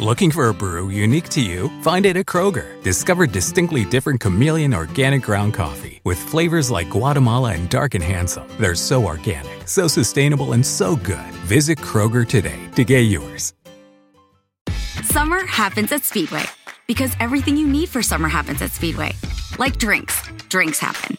Looking for a brew unique to you? Find it at Kroger. Discover distinctly different chameleon organic ground coffee with flavors like Guatemala and Dark and Handsome. They're so organic, so sustainable, and so good. Visit Kroger today to get yours. Summer happens at Speedway because everything you need for summer happens at Speedway. Like drinks, drinks happen.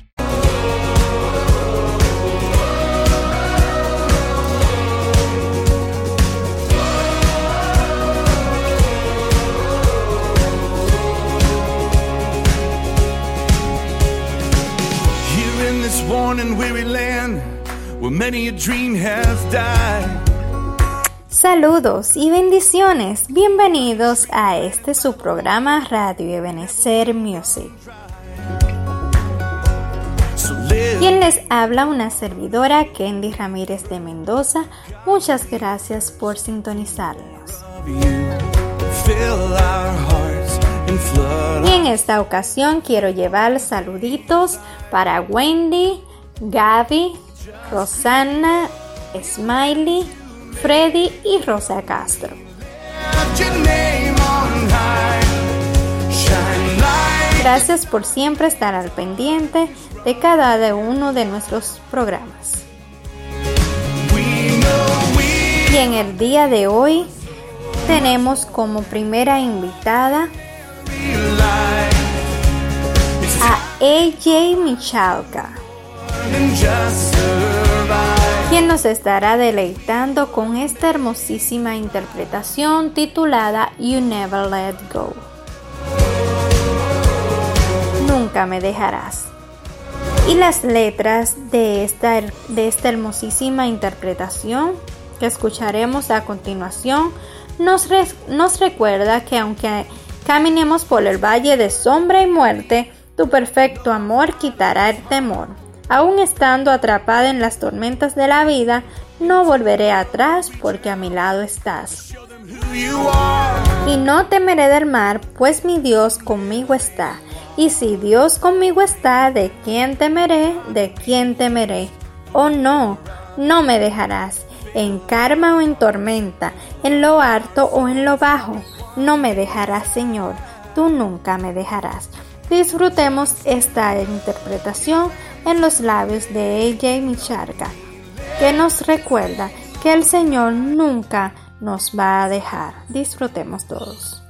Saludos y bendiciones. Bienvenidos a este su programa Radio Ebenecer Music. Quien les habla una servidora Candy Ramírez de Mendoza. Muchas gracias por sintonizarnos. Y en esta ocasión quiero llevar saluditos para Wendy, Gaby, Rosanna, Smiley, Freddy y Rosa Castro. Gracias por siempre estar al pendiente de cada uno de nuestros programas. Y en el día de hoy tenemos como primera invitada a AJ Michalka. Quien nos estará deleitando con esta hermosísima interpretación titulada You Never Let Go. Nunca me dejarás. Y las letras de esta, de esta hermosísima interpretación que escucharemos a continuación nos, re- nos recuerda que aunque caminemos por el valle de sombra y muerte, tu perfecto amor quitará el temor. Aún estando atrapada en las tormentas de la vida, no volveré atrás porque a mi lado estás. Y no temeré del mar, pues mi Dios conmigo está. Y si Dios conmigo está, ¿de quién temeré? ¿De quién temeré? Oh no, no me dejarás, en karma o en tormenta, en lo alto o en lo bajo. No me dejarás, Señor, tú nunca me dejarás. Disfrutemos esta interpretación en los labios de AJ Micharga, que nos recuerda que el Señor nunca nos va a dejar. Disfrutemos todos.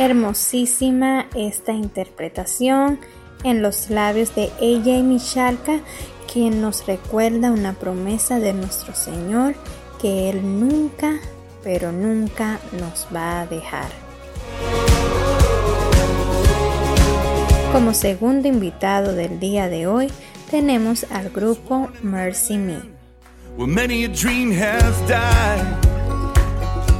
Hermosísima esta interpretación en los labios de ella y Michalka, quien nos recuerda una promesa de nuestro Señor que Él nunca, pero nunca nos va a dejar. Como segundo invitado del día de hoy tenemos al grupo Mercy Me.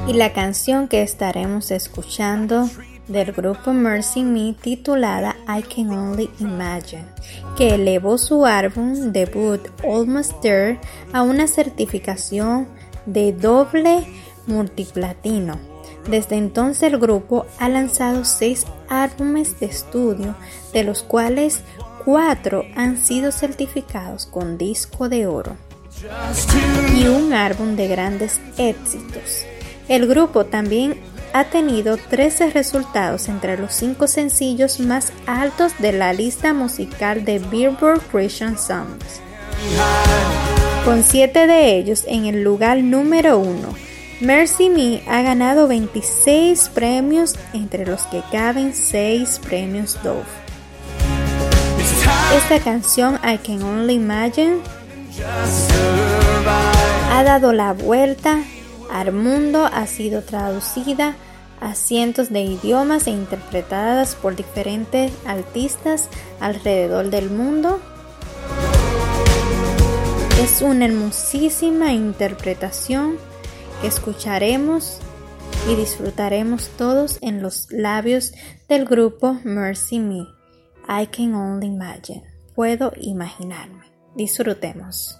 Y la canción que estaremos escuchando del grupo Mercy Me titulada I Can Only Imagine, que elevó su álbum debut Almost There a una certificación de doble multiplatino. Desde entonces el grupo ha lanzado seis álbumes de estudio, de los cuales cuatro han sido certificados con disco de oro y un álbum de grandes éxitos. El grupo también ha tenido 13 resultados entre los 5 sencillos más altos de la lista musical de Billboard Christian Songs, con 7 de ellos en el lugar número 1. Mercy Me ha ganado 26 premios, entre los que caben 6 premios Dove. Esta canción, I Can Only Imagine, ha dado la vuelta al mundo ha sido traducida a cientos de idiomas e interpretadas por diferentes artistas alrededor del mundo. Es una hermosísima interpretación que escucharemos y disfrutaremos todos en los labios del grupo Mercy Me. I can only imagine. Puedo imaginarme. Disfrutemos.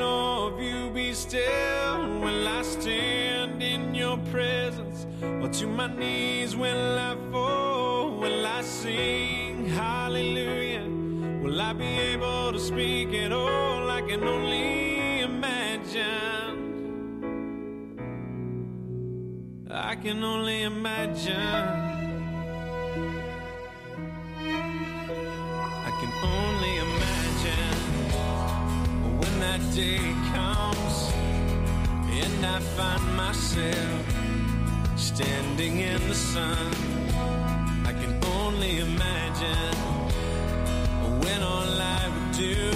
Of you be still? Will I stand in your presence? Or to my knees will I fall? Will I sing hallelujah? Will I be able to speak at all? I can only imagine. I can only imagine. Day comes and I find myself standing in the sun. I can only imagine when all I would do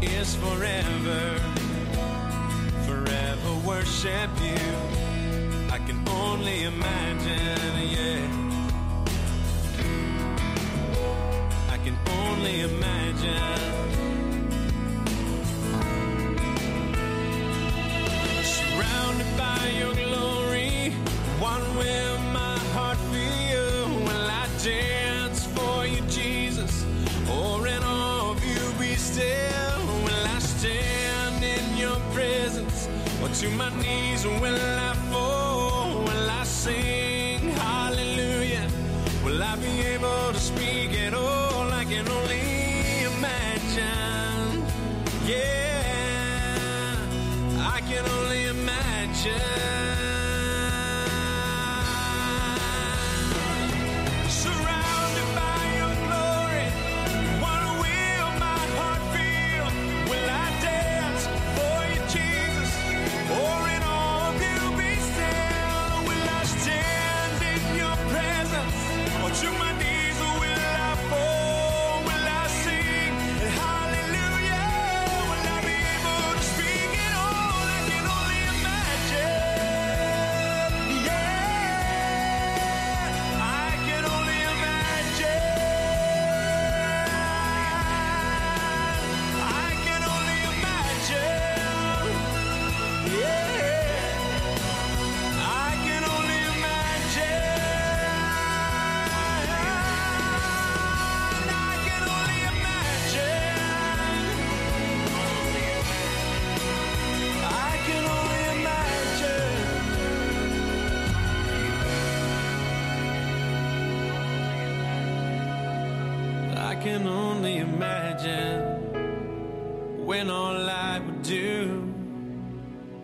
is forever, forever worship you. I can only imagine, yeah. I can only imagine. To my knees will I fall? Will I sing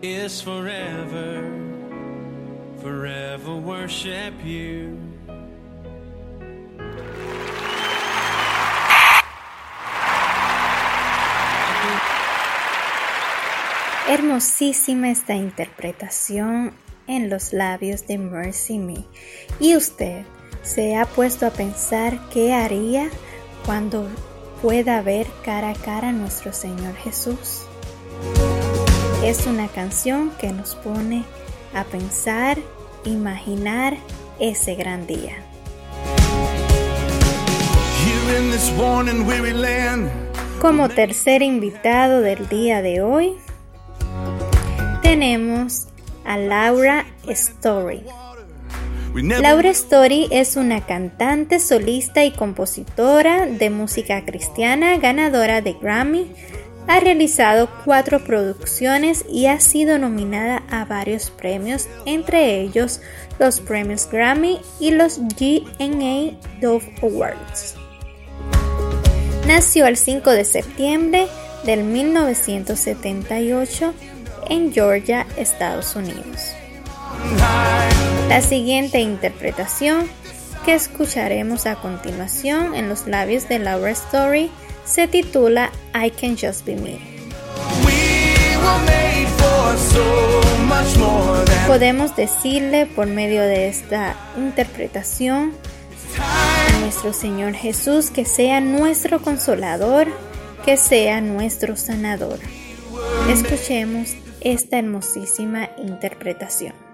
forever, forever worship you. Hermosísima esta interpretación en los labios de Mercy Me. ¿Y usted se ha puesto a pensar qué haría cuando pueda ver cara a cara a nuestro Señor Jesús? Es una canción que nos pone a pensar, imaginar ese gran día. Como tercer invitado del día de hoy, tenemos a Laura Story. Laura Story es una cantante, solista y compositora de música cristiana, ganadora de Grammy. Ha realizado cuatro producciones y ha sido nominada a varios premios, entre ellos los premios Grammy y los GNA Dove Awards. Nació el 5 de septiembre del 1978 en Georgia, Estados Unidos. La siguiente interpretación que escucharemos a continuación en los labios de Laura Story se titula I Can Just Be Me. Podemos decirle por medio de esta interpretación a nuestro Señor Jesús que sea nuestro consolador, que sea nuestro sanador. Escuchemos esta hermosísima interpretación.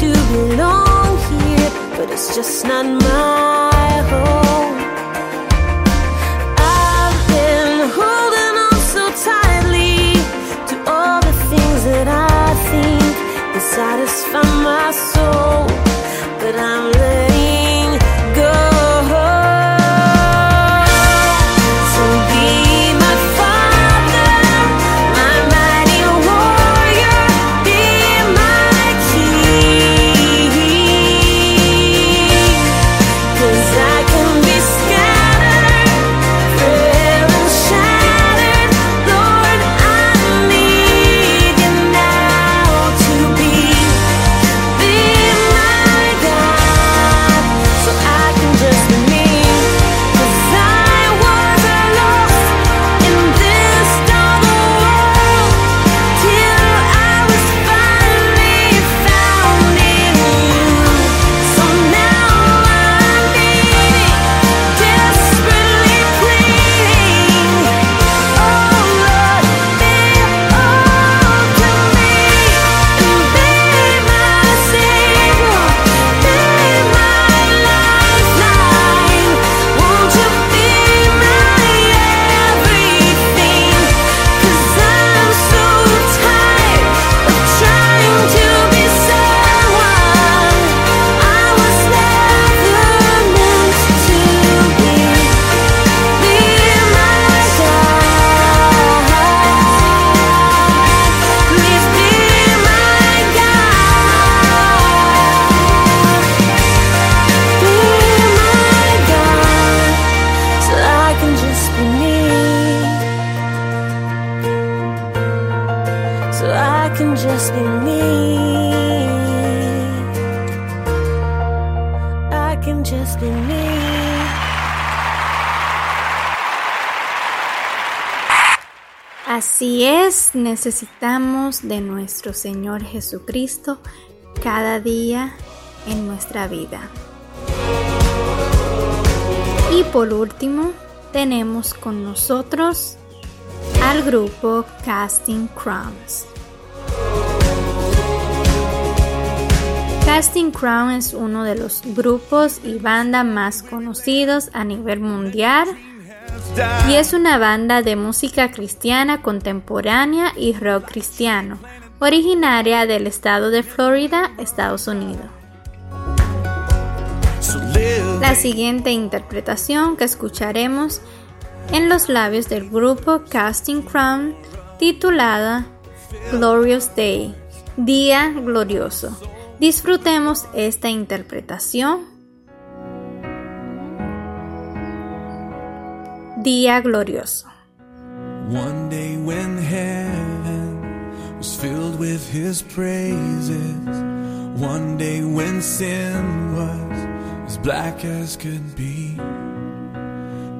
To belong here, but it's just not my home. I've been holding on so tightly to all the things that I think that satisfy my soul, necesitamos de nuestro Señor Jesucristo cada día en nuestra vida. Y por último, tenemos con nosotros al grupo Casting Crowns. Casting Crown es uno de los grupos y bandas más conocidos a nivel mundial y es una banda de música cristiana contemporánea y rock cristiano, originaria del estado de Florida, Estados Unidos. La siguiente interpretación que escucharemos en los labios del grupo Casting Crown titulada Glorious Day, Día Glorioso. Disfrutemos esta interpretación. Día Glorioso. One day when heaven was filled with his praises, one day when sin was as black as could be,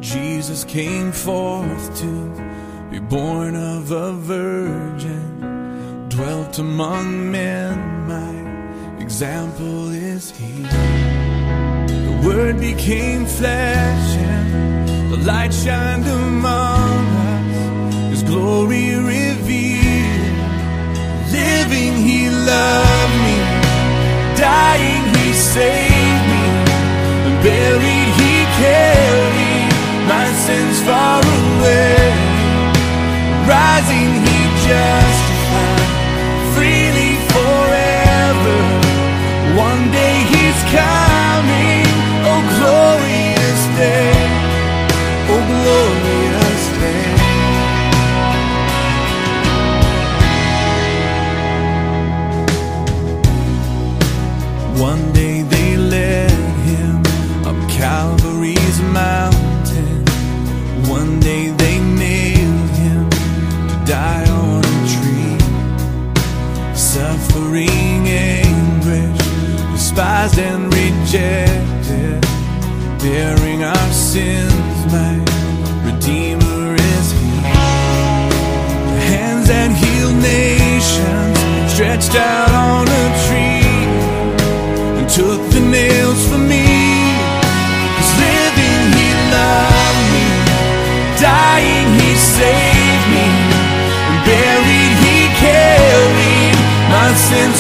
Jesus came forth to be born of a virgin, dwelt among men, my example is he. The Word became flesh light shined among us. His glory revealed. Living, He loved me. Dying, He saved me. Buried, He carried my sins far away. Rising, He justified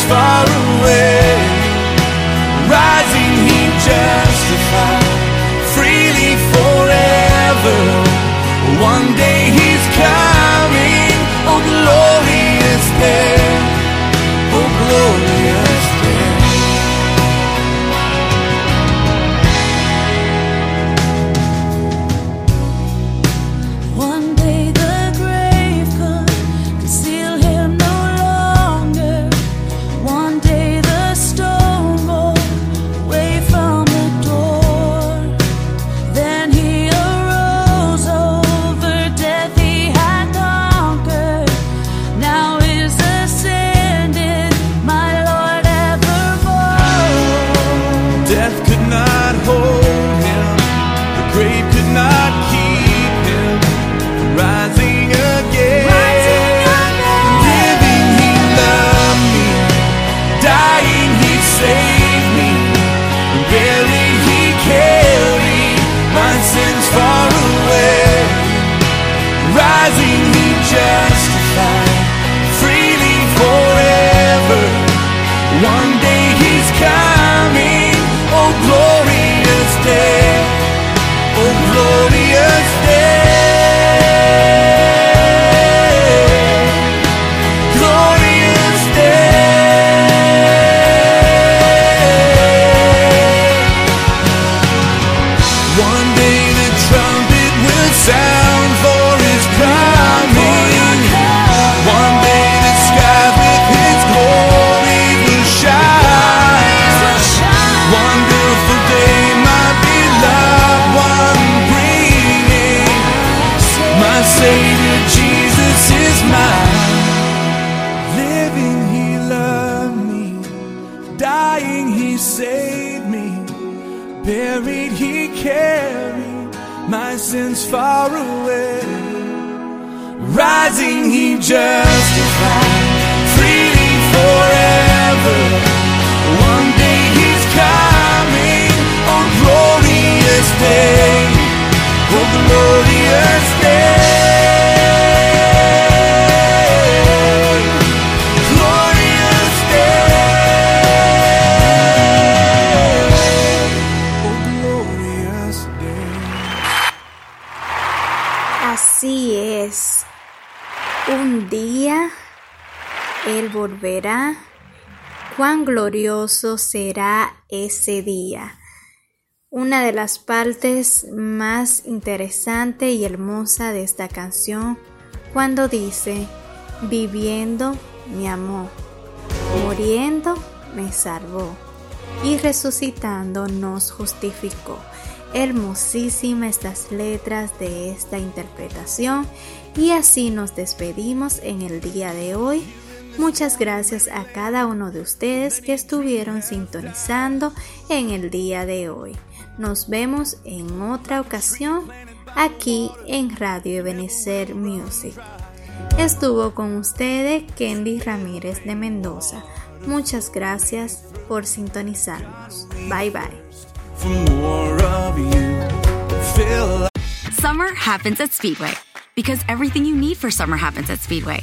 story volverá. Cuán glorioso será ese día. Una de las partes más interesante y hermosa de esta canción cuando dice, viviendo me amó, muriendo me salvó y resucitando nos justificó. Hermosísimas estas letras de esta interpretación y así nos despedimos en el día de hoy. Muchas gracias a cada uno de ustedes que estuvieron sintonizando en el día de hoy. Nos vemos en otra ocasión aquí en Radio Ebenezer Music. Estuvo con ustedes Kendy Ramírez de Mendoza. Muchas gracias por sintonizarnos. Bye bye. Summer happens at Speedway because everything you need for summer happens at Speedway.